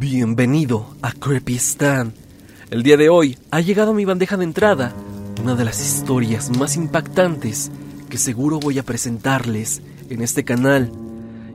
Bienvenido a Creepy Stan. El día de hoy ha llegado a mi bandeja de entrada una de las historias más impactantes que seguro voy a presentarles en este canal,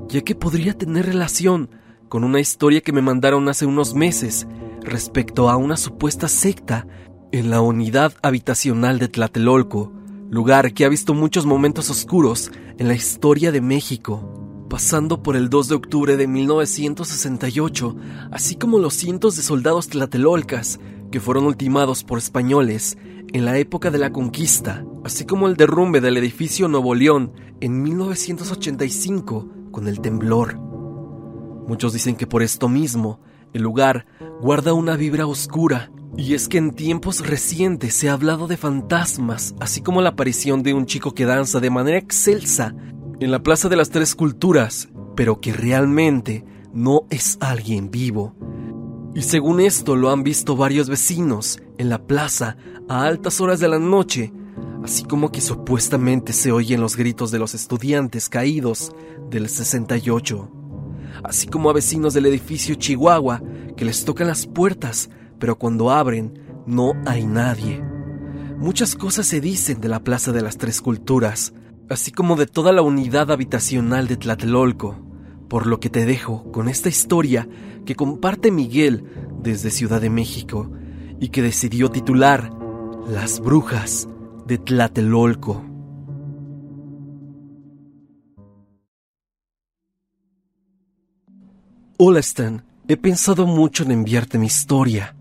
ya que podría tener relación con una historia que me mandaron hace unos meses respecto a una supuesta secta en la unidad habitacional de Tlatelolco, lugar que ha visto muchos momentos oscuros en la historia de México pasando por el 2 de octubre de 1968, así como los cientos de soldados tlatelolcas que fueron ultimados por españoles en la época de la conquista, así como el derrumbe del edificio Nuevo León en 1985 con el temblor. Muchos dicen que por esto mismo, el lugar guarda una vibra oscura, y es que en tiempos recientes se ha hablado de fantasmas, así como la aparición de un chico que danza de manera excelsa en la Plaza de las Tres Culturas, pero que realmente no es alguien vivo. Y según esto lo han visto varios vecinos en la plaza a altas horas de la noche, así como que supuestamente se oyen los gritos de los estudiantes caídos del 68, así como a vecinos del edificio Chihuahua que les tocan las puertas, pero cuando abren no hay nadie. Muchas cosas se dicen de la Plaza de las Tres Culturas, así como de toda la unidad habitacional de Tlatelolco, por lo que te dejo con esta historia que comparte Miguel desde Ciudad de México y que decidió titular Las Brujas de Tlatelolco. Hola Stan, he pensado mucho en enviarte mi historia.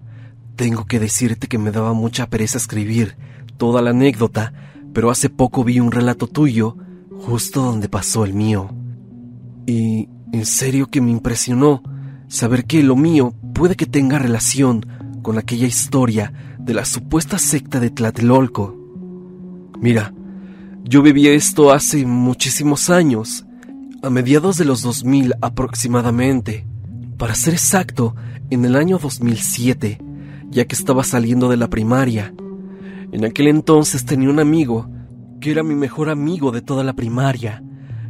Tengo que decirte que me daba mucha pereza escribir toda la anécdota pero hace poco vi un relato tuyo justo donde pasó el mío. Y en serio que me impresionó saber que lo mío puede que tenga relación con aquella historia de la supuesta secta de Tlatelolco. Mira, yo viví esto hace muchísimos años, a mediados de los 2000 aproximadamente. Para ser exacto, en el año 2007, ya que estaba saliendo de la primaria. En aquel entonces tenía un amigo que era mi mejor amigo de toda la primaria.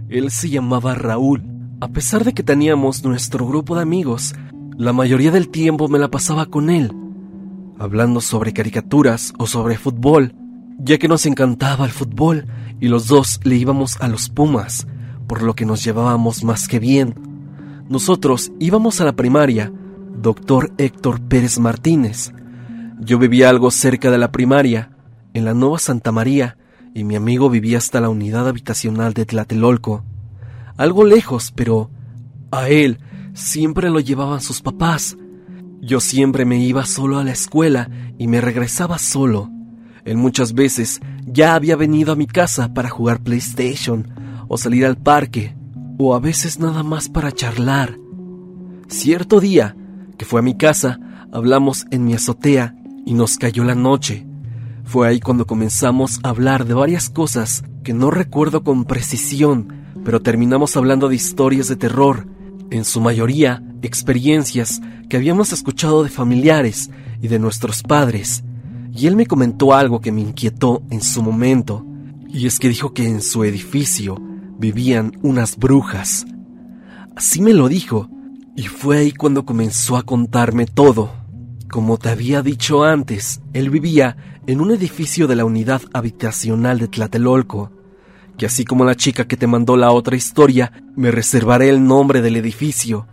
Él se llamaba Raúl. A pesar de que teníamos nuestro grupo de amigos, la mayoría del tiempo me la pasaba con él, hablando sobre caricaturas o sobre fútbol, ya que nos encantaba el fútbol y los dos le íbamos a los Pumas, por lo que nos llevábamos más que bien. Nosotros íbamos a la primaria, doctor Héctor Pérez Martínez. Yo vivía algo cerca de la primaria, en la Nueva Santa María, y mi amigo vivía hasta la unidad habitacional de Tlatelolco. Algo lejos, pero a él siempre lo llevaban sus papás. Yo siempre me iba solo a la escuela y me regresaba solo. Él muchas veces ya había venido a mi casa para jugar PlayStation o salir al parque, o a veces nada más para charlar. Cierto día que fue a mi casa, hablamos en mi azotea y nos cayó la noche. Fue ahí cuando comenzamos a hablar de varias cosas que no recuerdo con precisión, pero terminamos hablando de historias de terror, en su mayoría experiencias que habíamos escuchado de familiares y de nuestros padres. Y él me comentó algo que me inquietó en su momento, y es que dijo que en su edificio vivían unas brujas. Así me lo dijo, y fue ahí cuando comenzó a contarme todo. Como te había dicho antes, él vivía en un edificio de la unidad habitacional de Tlatelolco, que así como la chica que te mandó la otra historia, me reservaré el nombre del edificio.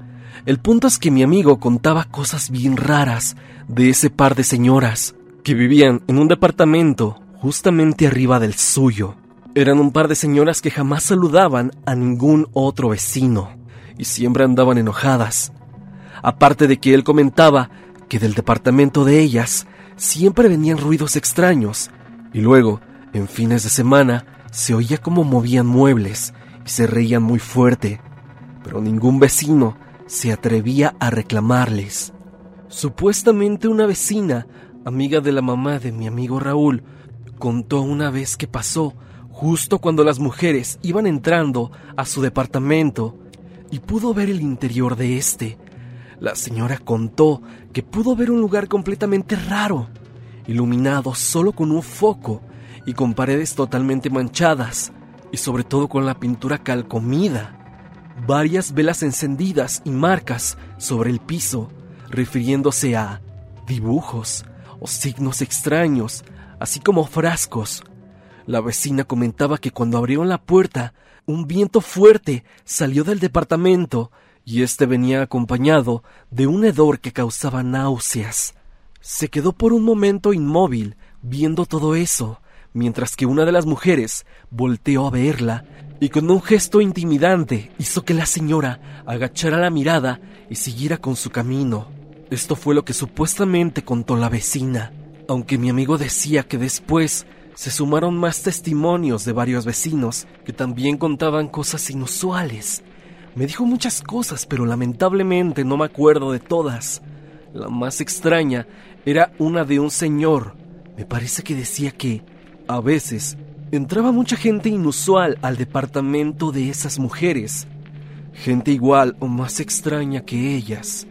El punto es que mi amigo contaba cosas bien raras de ese par de señoras que vivían en un departamento justamente arriba del suyo. Eran un par de señoras que jamás saludaban a ningún otro vecino y siempre andaban enojadas. Aparte de que él comentaba que del departamento de ellas siempre venían ruidos extraños y luego, en fines de semana, se oía como movían muebles y se reían muy fuerte, pero ningún vecino se atrevía a reclamarles. Supuestamente una vecina, amiga de la mamá de mi amigo Raúl, contó una vez que pasó justo cuando las mujeres iban entrando a su departamento y pudo ver el interior de este, la señora contó que pudo ver un lugar completamente raro, iluminado solo con un foco y con paredes totalmente manchadas, y sobre todo con la pintura calcomida, varias velas encendidas y marcas sobre el piso, refiriéndose a dibujos o signos extraños, así como frascos. La vecina comentaba que cuando abrieron la puerta, un viento fuerte salió del departamento y este venía acompañado de un hedor que causaba náuseas. Se quedó por un momento inmóvil viendo todo eso, mientras que una de las mujeres volteó a verla y con un gesto intimidante hizo que la señora agachara la mirada y siguiera con su camino. Esto fue lo que supuestamente contó la vecina, aunque mi amigo decía que después se sumaron más testimonios de varios vecinos que también contaban cosas inusuales. Me dijo muchas cosas, pero lamentablemente no me acuerdo de todas. La más extraña era una de un señor. Me parece que decía que, a veces, entraba mucha gente inusual al departamento de esas mujeres. Gente igual o más extraña que ellas.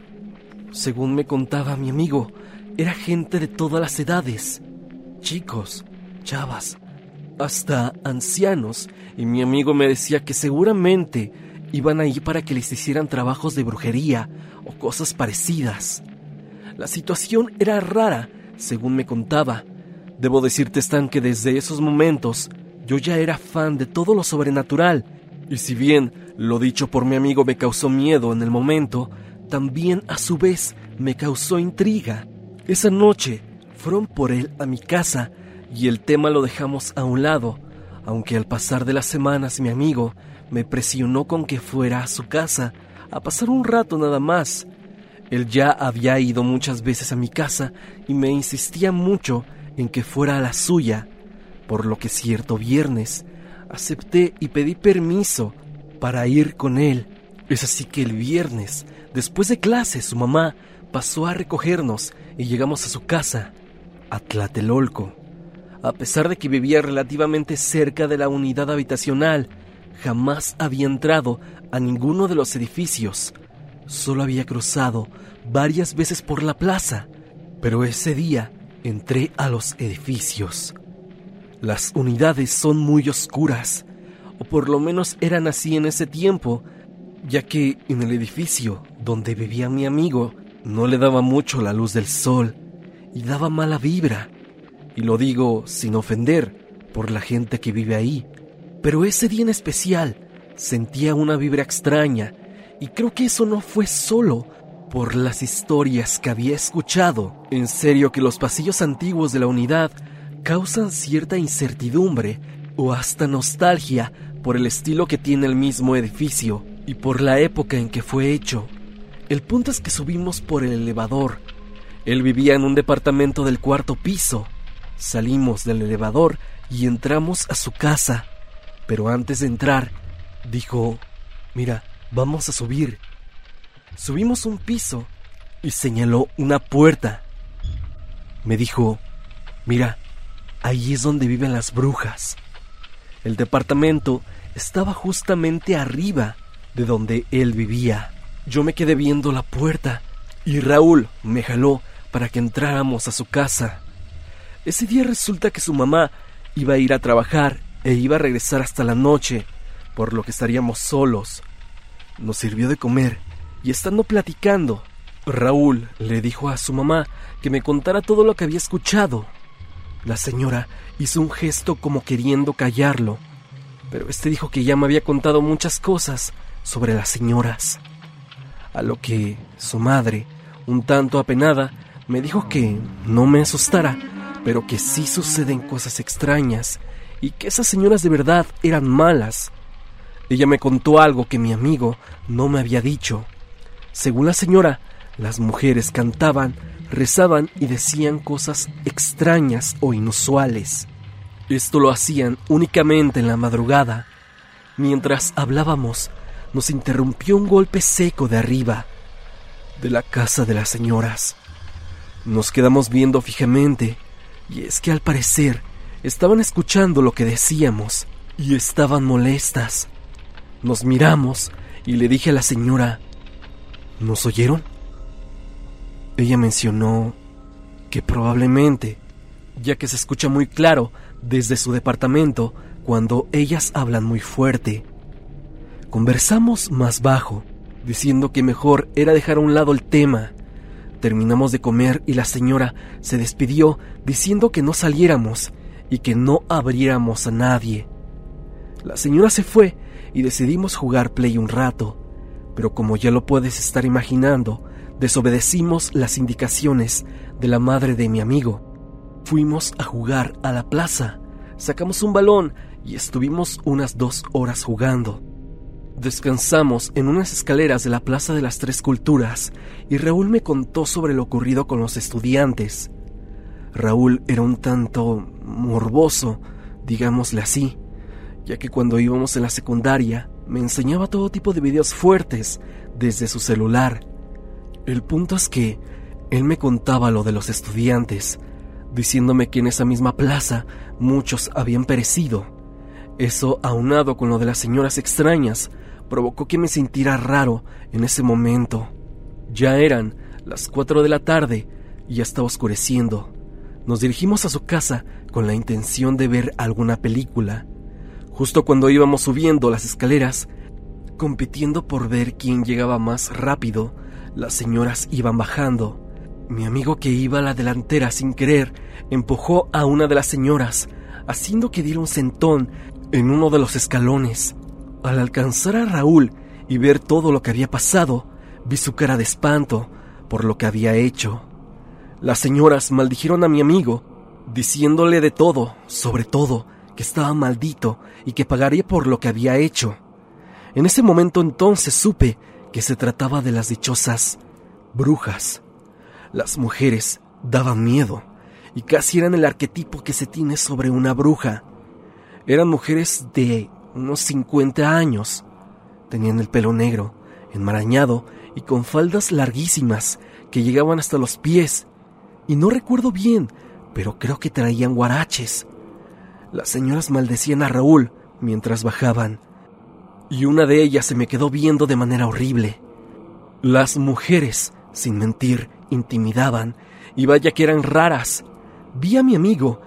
Según me contaba mi amigo, era gente de todas las edades. Chicos, chavas, hasta ancianos, y mi amigo me decía que seguramente iban ahí para que les hicieran trabajos de brujería o cosas parecidas. La situación era rara, según me contaba. Debo decirte, Stan, que desde esos momentos yo ya era fan de todo lo sobrenatural, y si bien lo dicho por mi amigo me causó miedo en el momento, también a su vez me causó intriga. Esa noche fueron por él a mi casa y el tema lo dejamos a un lado, aunque al pasar de las semanas mi amigo me presionó con que fuera a su casa a pasar un rato nada más. Él ya había ido muchas veces a mi casa y me insistía mucho en que fuera a la suya, por lo que cierto viernes acepté y pedí permiso para ir con él. Es así que el viernes, después de clase, su mamá pasó a recogernos y llegamos a su casa, a. A pesar de que vivía relativamente cerca de la unidad habitacional, jamás había entrado a ninguno de los edificios. Solo había cruzado varias veces por la plaza, pero ese día entré a los edificios. Las unidades son muy oscuras, o por lo menos eran así en ese tiempo, ya que en el edificio donde vivía mi amigo no le daba mucho la luz del sol y daba mala vibra. Y lo digo sin ofender por la gente que vive ahí. Pero ese día en especial sentía una vibra extraña y creo que eso no fue solo por las historias que había escuchado. En serio que los pasillos antiguos de la unidad causan cierta incertidumbre o hasta nostalgia por el estilo que tiene el mismo edificio y por la época en que fue hecho. El punto es que subimos por el elevador. Él vivía en un departamento del cuarto piso Salimos del elevador y entramos a su casa. Pero antes de entrar, dijo, mira, vamos a subir. Subimos un piso y señaló una puerta. Me dijo, mira, ahí es donde viven las brujas. El departamento estaba justamente arriba de donde él vivía. Yo me quedé viendo la puerta y Raúl me jaló para que entráramos a su casa. Ese día resulta que su mamá iba a ir a trabajar e iba a regresar hasta la noche, por lo que estaríamos solos. Nos sirvió de comer y estando platicando, Raúl le dijo a su mamá que me contara todo lo que había escuchado. La señora hizo un gesto como queriendo callarlo, pero este dijo que ya me había contado muchas cosas sobre las señoras. A lo que su madre, un tanto apenada, me dijo que no me asustara, pero que sí suceden cosas extrañas y que esas señoras de verdad eran malas. Ella me contó algo que mi amigo no me había dicho. Según la señora, las mujeres cantaban, rezaban y decían cosas extrañas o inusuales. Esto lo hacían únicamente en la madrugada. Mientras hablábamos, nos interrumpió un golpe seco de arriba, de la casa de las señoras. Nos quedamos viendo fijamente y es que al parecer estaban escuchando lo que decíamos y estaban molestas. Nos miramos y le dije a la señora, ¿nos oyeron? Ella mencionó que probablemente, ya que se escucha muy claro desde su departamento cuando ellas hablan muy fuerte. Conversamos más bajo, diciendo que mejor era dejar a un lado el tema, Terminamos de comer y la señora se despidió diciendo que no saliéramos y que no abriéramos a nadie. La señora se fue y decidimos jugar play un rato, pero como ya lo puedes estar imaginando, desobedecimos las indicaciones de la madre de mi amigo. Fuimos a jugar a la plaza, sacamos un balón y estuvimos unas dos horas jugando. Descansamos en unas escaleras de la Plaza de las Tres Culturas y Raúl me contó sobre lo ocurrido con los estudiantes. Raúl era un tanto morboso, digámosle así, ya que cuando íbamos en la secundaria me enseñaba todo tipo de videos fuertes desde su celular. El punto es que él me contaba lo de los estudiantes, diciéndome que en esa misma plaza muchos habían perecido. Eso aunado con lo de las señoras extrañas provocó que me sintiera raro en ese momento. Ya eran las cuatro de la tarde y ya estaba oscureciendo. Nos dirigimos a su casa con la intención de ver alguna película. Justo cuando íbamos subiendo las escaleras, compitiendo por ver quién llegaba más rápido, las señoras iban bajando. Mi amigo que iba a la delantera sin querer empujó a una de las señoras, haciendo que diera un sentón en uno de los escalones. Al alcanzar a Raúl y ver todo lo que había pasado, vi su cara de espanto por lo que había hecho. Las señoras maldijeron a mi amigo, diciéndole de todo, sobre todo, que estaba maldito y que pagaría por lo que había hecho. En ese momento entonces supe que se trataba de las dichosas brujas. Las mujeres daban miedo y casi eran el arquetipo que se tiene sobre una bruja. Eran mujeres de unos 50 años. Tenían el pelo negro, enmarañado y con faldas larguísimas que llegaban hasta los pies. Y no recuerdo bien, pero creo que traían guaraches. Las señoras maldecían a Raúl mientras bajaban, y una de ellas se me quedó viendo de manera horrible. Las mujeres, sin mentir, intimidaban, y vaya que eran raras. Vi a mi amigo,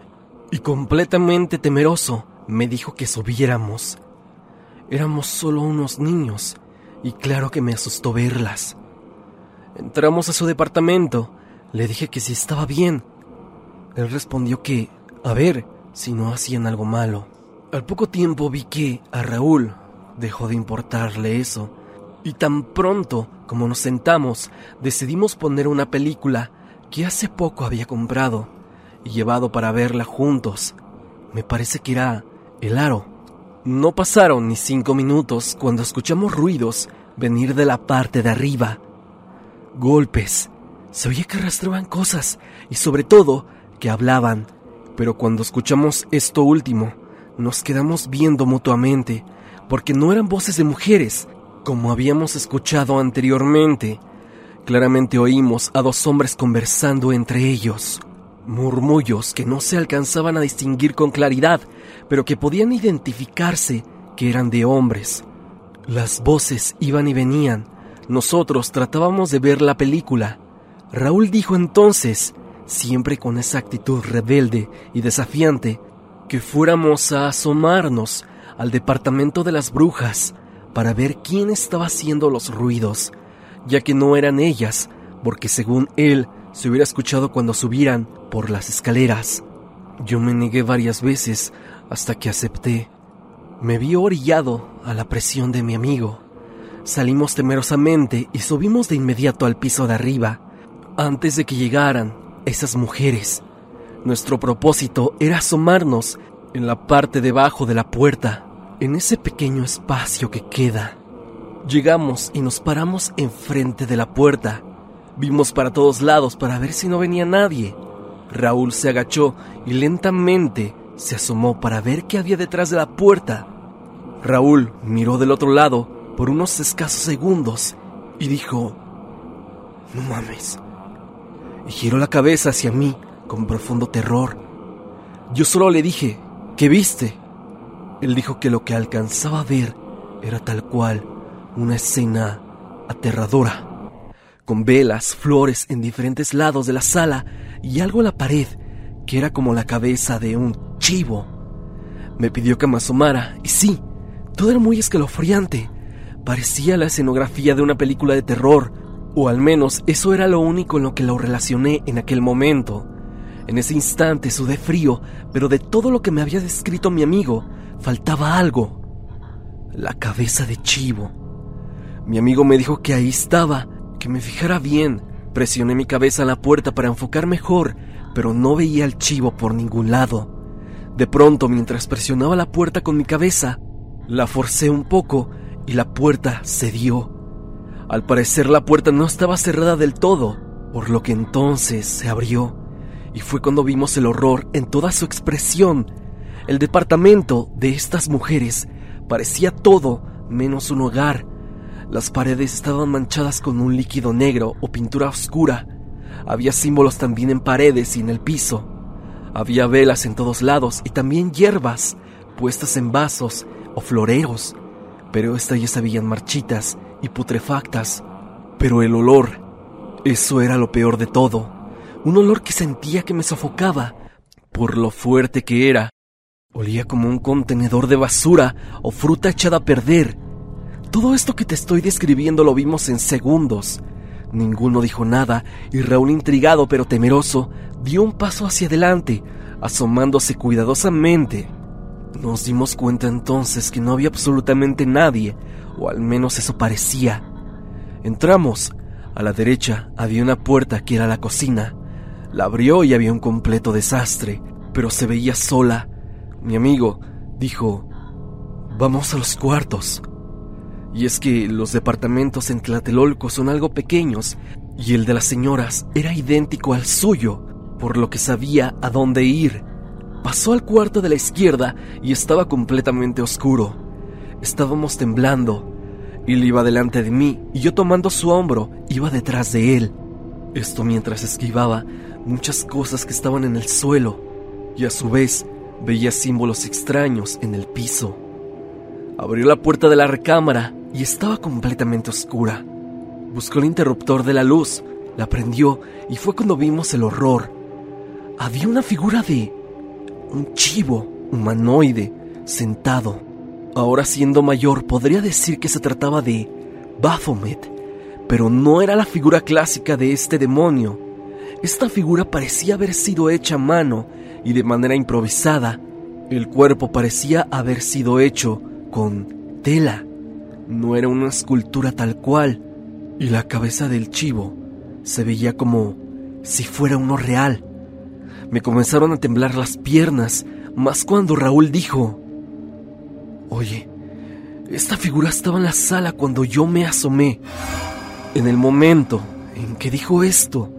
y completamente temeroso, me dijo que subiéramos. Éramos solo unos niños, y claro que me asustó verlas. Entramos a su departamento, le dije que si estaba bien. Él respondió que, a ver, si no hacían algo malo. Al poco tiempo vi que a Raúl dejó de importarle eso, y tan pronto como nos sentamos, decidimos poner una película que hace poco había comprado y llevado para verla juntos. Me parece que era El Aro. No pasaron ni cinco minutos cuando escuchamos ruidos venir de la parte de arriba. Golpes. Se oía que arrastraban cosas y sobre todo que hablaban. Pero cuando escuchamos esto último, nos quedamos viendo mutuamente, porque no eran voces de mujeres, como habíamos escuchado anteriormente. Claramente oímos a dos hombres conversando entre ellos murmullos que no se alcanzaban a distinguir con claridad, pero que podían identificarse que eran de hombres. Las voces iban y venían. Nosotros tratábamos de ver la película. Raúl dijo entonces, siempre con esa actitud rebelde y desafiante, que fuéramos a asomarnos al departamento de las brujas para ver quién estaba haciendo los ruidos, ya que no eran ellas, porque según él se hubiera escuchado cuando subieran por las escaleras. Yo me negué varias veces hasta que acepté. Me vi orillado a la presión de mi amigo. Salimos temerosamente y subimos de inmediato al piso de arriba, antes de que llegaran esas mujeres. Nuestro propósito era asomarnos en la parte debajo de la puerta, en ese pequeño espacio que queda. Llegamos y nos paramos enfrente de la puerta Vimos para todos lados para ver si no venía nadie. Raúl se agachó y lentamente se asomó para ver qué había detrás de la puerta. Raúl miró del otro lado por unos escasos segundos y dijo, No mames. Y giró la cabeza hacia mí con profundo terror. Yo solo le dije, ¿qué viste? Él dijo que lo que alcanzaba a ver era tal cual una escena aterradora con velas, flores en diferentes lados de la sala y algo en la pared que era como la cabeza de un chivo. Me pidió que me asomara y sí, todo era muy escalofriante. Parecía la escenografía de una película de terror, O al menos eso era lo único en lo que lo relacioné en aquel momento. En ese instante sudé frío, pero de todo lo que me había descrito mi amigo, faltaba algo. La cabeza de chivo. Mi amigo me dijo que ahí estaba, que me fijara bien. Presioné mi cabeza en la puerta para enfocar mejor, pero no veía al chivo por ningún lado. De pronto, mientras presionaba la puerta con mi cabeza, la forcé un poco y la puerta cedió. Al parecer la puerta no estaba cerrada del todo, por lo que entonces se abrió. Y fue cuando vimos el horror en toda su expresión. El departamento de estas mujeres parecía todo menos un hogar. Las paredes estaban manchadas con un líquido negro o pintura oscura. Había símbolos también en paredes y en el piso. Había velas en todos lados y también hierbas puestas en vasos o floreros, pero estas ya se veían marchitas y putrefactas. Pero el olor, eso era lo peor de todo. Un olor que sentía que me sofocaba por lo fuerte que era. Olía como un contenedor de basura o fruta echada a perder. Todo esto que te estoy describiendo lo vimos en segundos. Ninguno dijo nada y Raúl, intrigado pero temeroso, dio un paso hacia adelante, asomándose cuidadosamente. Nos dimos cuenta entonces que no había absolutamente nadie, o al menos eso parecía. Entramos. A la derecha había una puerta que era la cocina. La abrió y había un completo desastre, pero se veía sola. Mi amigo dijo, vamos a los cuartos. Y es que los departamentos en Tlatelolco son algo pequeños y el de las señoras era idéntico al suyo, por lo que sabía a dónde ir. Pasó al cuarto de la izquierda y estaba completamente oscuro. Estábamos temblando. Él iba delante de mí y yo tomando su hombro iba detrás de él. Esto mientras esquivaba muchas cosas que estaban en el suelo y a su vez veía símbolos extraños en el piso. Abrió la puerta de la recámara y estaba completamente oscura. Buscó el interruptor de la luz, la prendió y fue cuando vimos el horror. Había una figura de un chivo humanoide sentado. Ahora siendo mayor podría decir que se trataba de Baphomet, pero no era la figura clásica de este demonio. Esta figura parecía haber sido hecha a mano y de manera improvisada. El cuerpo parecía haber sido hecho con tela. No era una escultura tal cual, y la cabeza del chivo se veía como si fuera uno real. Me comenzaron a temblar las piernas, más cuando Raúl dijo, Oye, esta figura estaba en la sala cuando yo me asomé. En el momento en que dijo esto,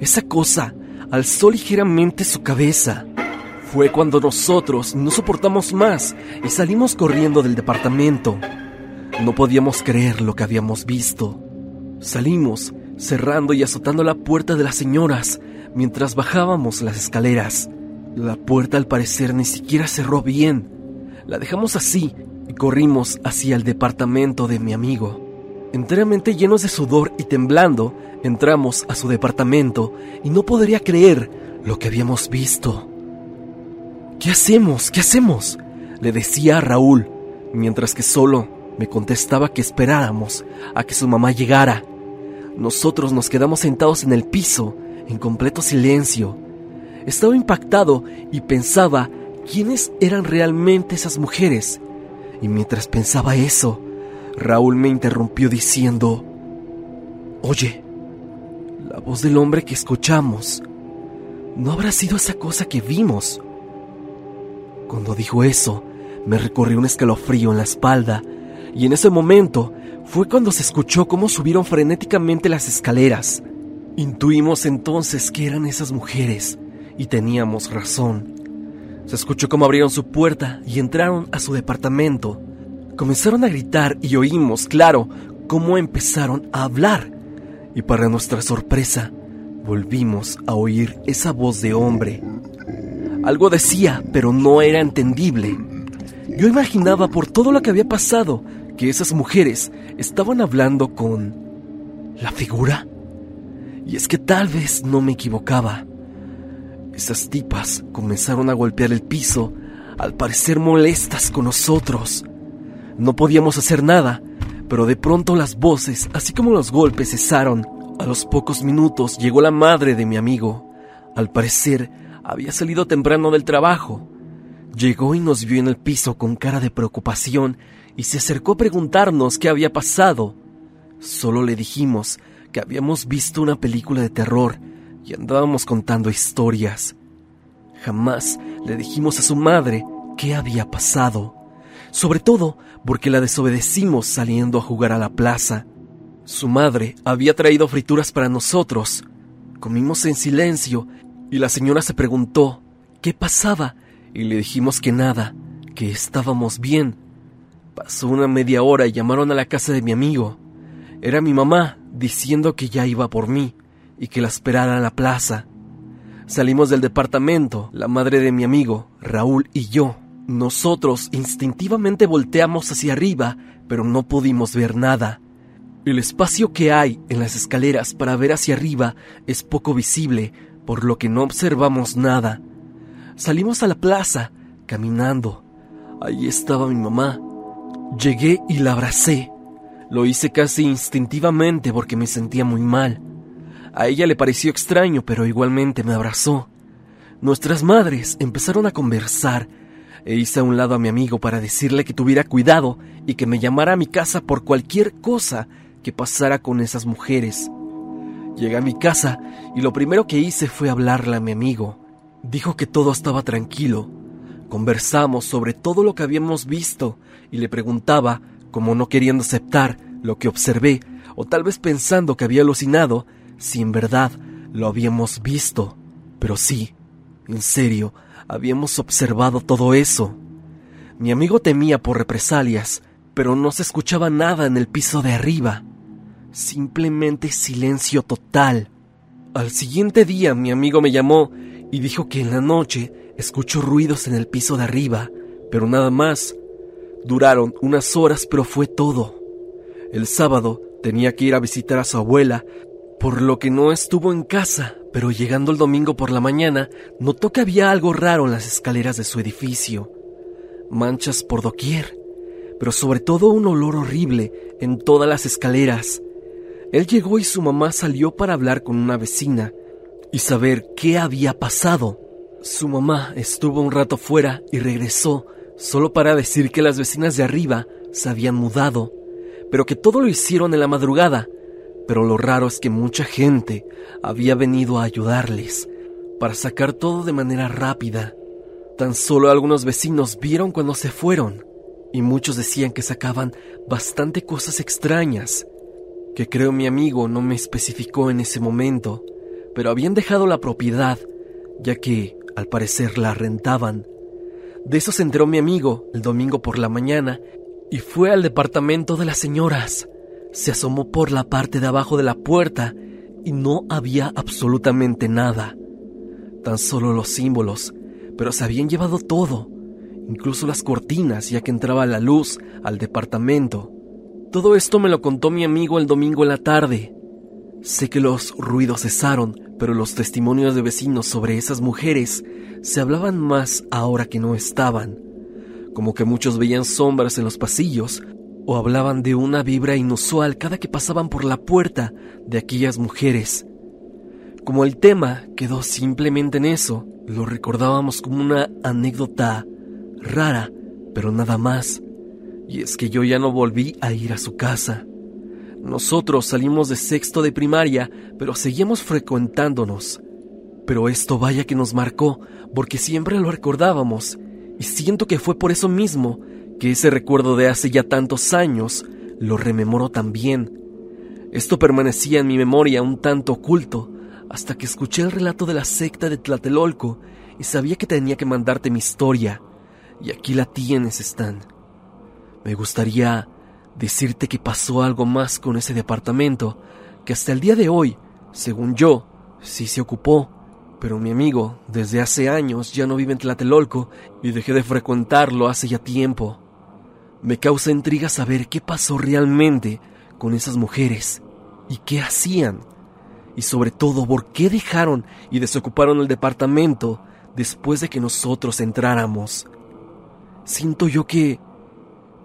esa cosa alzó ligeramente su cabeza. Fue cuando nosotros no soportamos más y salimos corriendo del departamento. No podíamos creer lo que habíamos visto. Salimos, cerrando y azotando la puerta de las señoras mientras bajábamos las escaleras. La puerta al parecer ni siquiera cerró bien. La dejamos así y corrimos hacia el departamento de mi amigo. Enteramente llenos de sudor y temblando, entramos a su departamento y no podría creer lo que habíamos visto. ¿Qué hacemos? ¿Qué hacemos? Le decía a Raúl, mientras que solo me contestaba que esperáramos a que su mamá llegara. Nosotros nos quedamos sentados en el piso, en completo silencio. Estaba impactado y pensaba quiénes eran realmente esas mujeres. Y mientras pensaba eso, Raúl me interrumpió diciendo, Oye, la voz del hombre que escuchamos, ¿no habrá sido esa cosa que vimos? Cuando dijo eso, me recorrió un escalofrío en la espalda y en ese momento fue cuando se escuchó cómo subieron frenéticamente las escaleras. Intuimos entonces que eran esas mujeres y teníamos razón. Se escuchó cómo abrieron su puerta y entraron a su departamento. Comenzaron a gritar y oímos, claro, cómo empezaron a hablar. Y para nuestra sorpresa, volvimos a oír esa voz de hombre. Algo decía, pero no era entendible. Yo imaginaba por todo lo que había pasado que esas mujeres estaban hablando con la figura. Y es que tal vez no me equivocaba. Esas tipas comenzaron a golpear el piso, al parecer molestas con nosotros. No podíamos hacer nada, pero de pronto las voces, así como los golpes, cesaron. A los pocos minutos llegó la madre de mi amigo. Al parecer, había salido temprano del trabajo. Llegó y nos vio en el piso con cara de preocupación y se acercó a preguntarnos qué había pasado. Solo le dijimos que habíamos visto una película de terror y andábamos contando historias. Jamás le dijimos a su madre qué había pasado, sobre todo porque la desobedecimos saliendo a jugar a la plaza. Su madre había traído frituras para nosotros. Comimos en silencio y la señora se preguntó qué pasaba y le dijimos que nada, que estábamos bien. Pasó una media hora y llamaron a la casa de mi amigo. Era mi mamá diciendo que ya iba por mí y que la esperara en la plaza. Salimos del departamento, la madre de mi amigo, Raúl y yo. Nosotros instintivamente volteamos hacia arriba, pero no pudimos ver nada. El espacio que hay en las escaleras para ver hacia arriba es poco visible, por lo que no observamos nada. Salimos a la plaza, caminando. Allí estaba mi mamá. Llegué y la abracé. Lo hice casi instintivamente porque me sentía muy mal. A ella le pareció extraño, pero igualmente me abrazó. Nuestras madres empezaron a conversar e hice a un lado a mi amigo para decirle que tuviera cuidado y que me llamara a mi casa por cualquier cosa que pasara con esas mujeres. Llegué a mi casa y lo primero que hice fue hablarle a mi amigo. Dijo que todo estaba tranquilo. Conversamos sobre todo lo que habíamos visto y le preguntaba, como no queriendo aceptar lo que observé, o tal vez pensando que había alucinado, si en verdad lo habíamos visto. Pero sí, en serio, habíamos observado todo eso. Mi amigo temía por represalias, pero no se escuchaba nada en el piso de arriba. Simplemente silencio total. Al siguiente día mi amigo me llamó y dijo que en la noche escuchó ruidos en el piso de arriba, pero nada más. Duraron unas horas, pero fue todo. El sábado tenía que ir a visitar a su abuela, por lo que no estuvo en casa, pero llegando el domingo por la mañana, notó que había algo raro en las escaleras de su edificio. Manchas por doquier, pero sobre todo un olor horrible en todas las escaleras. Él llegó y su mamá salió para hablar con una vecina y saber qué había pasado. Su mamá estuvo un rato fuera y regresó solo para decir que las vecinas de arriba se habían mudado, pero que todo lo hicieron en la madrugada. Pero lo raro es que mucha gente había venido a ayudarles para sacar todo de manera rápida. Tan solo algunos vecinos vieron cuando se fueron, y muchos decían que sacaban bastante cosas extrañas que creo mi amigo no me especificó en ese momento, pero habían dejado la propiedad, ya que, al parecer, la rentaban. De eso se enteró mi amigo el domingo por la mañana y fue al departamento de las señoras. Se asomó por la parte de abajo de la puerta y no había absolutamente nada. Tan solo los símbolos, pero se habían llevado todo, incluso las cortinas, ya que entraba la luz al departamento. Todo esto me lo contó mi amigo el domingo en la tarde. Sé que los ruidos cesaron, pero los testimonios de vecinos sobre esas mujeres se hablaban más ahora que no estaban, como que muchos veían sombras en los pasillos o hablaban de una vibra inusual cada que pasaban por la puerta de aquellas mujeres. Como el tema quedó simplemente en eso, lo recordábamos como una anécdota rara, pero nada más. Y es que yo ya no volví a ir a su casa. Nosotros salimos de sexto de primaria, pero seguíamos frecuentándonos. Pero esto vaya que nos marcó, porque siempre lo recordábamos, y siento que fue por eso mismo que ese recuerdo de hace ya tantos años lo rememoro también. Esto permanecía en mi memoria un tanto oculto, hasta que escuché el relato de la secta de Tlatelolco y sabía que tenía que mandarte mi historia. Y aquí la tienes, Stan. Me gustaría decirte que pasó algo más con ese departamento, que hasta el día de hoy, según yo, sí se ocupó, pero mi amigo desde hace años ya no vive en Tlatelolco y dejé de frecuentarlo hace ya tiempo. Me causa intriga saber qué pasó realmente con esas mujeres y qué hacían, y sobre todo por qué dejaron y desocuparon el departamento después de que nosotros entráramos. Siento yo que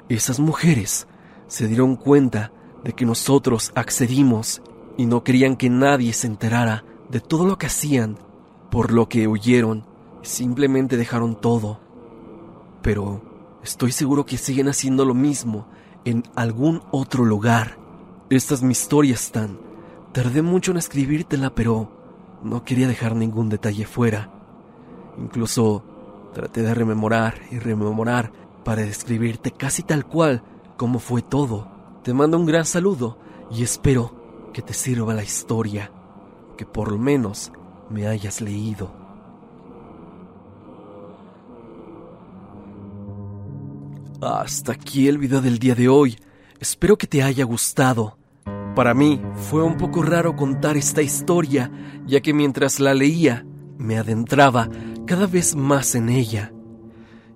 esas mujeres se dieron cuenta de que nosotros accedimos y no querían que nadie se enterara de todo lo que hacían, por lo que huyeron simplemente dejaron todo. Pero estoy seguro que siguen haciendo lo mismo en algún otro lugar. Esta es mi historia. Tardé mucho en escribírtela, pero no quería dejar ningún detalle fuera. Incluso traté de rememorar y rememorar para describirte casi tal cual como fue todo. Te mando un gran saludo y espero que te sirva la historia, que por lo menos me hayas leído. Hasta aquí el video del día de hoy. Espero que te haya gustado. Para mí fue un poco raro contar esta historia, ya que mientras la leía, me adentraba cada vez más en ella.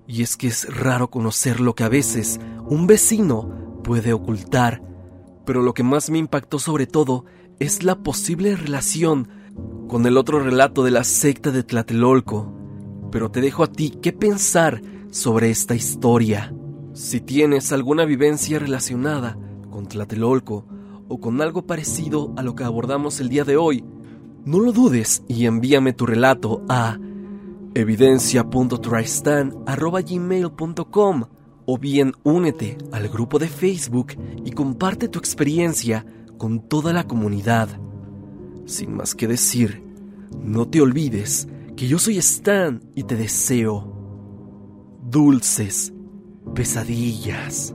Y es que es raro conocer lo que a veces un vecino puede ocultar, pero lo que más me impactó sobre todo es la posible relación con el otro relato de la secta de Tlatelolco. Pero te dejo a ti qué pensar sobre esta historia. Si tienes alguna vivencia relacionada con Tlatelolco o con algo parecido a lo que abordamos el día de hoy, no lo dudes y envíame tu relato a evidencia.tristan.gmail.com o bien únete al grupo de Facebook y comparte tu experiencia con toda la comunidad. Sin más que decir, no te olvides que yo soy Stan y te deseo dulces pesadillas.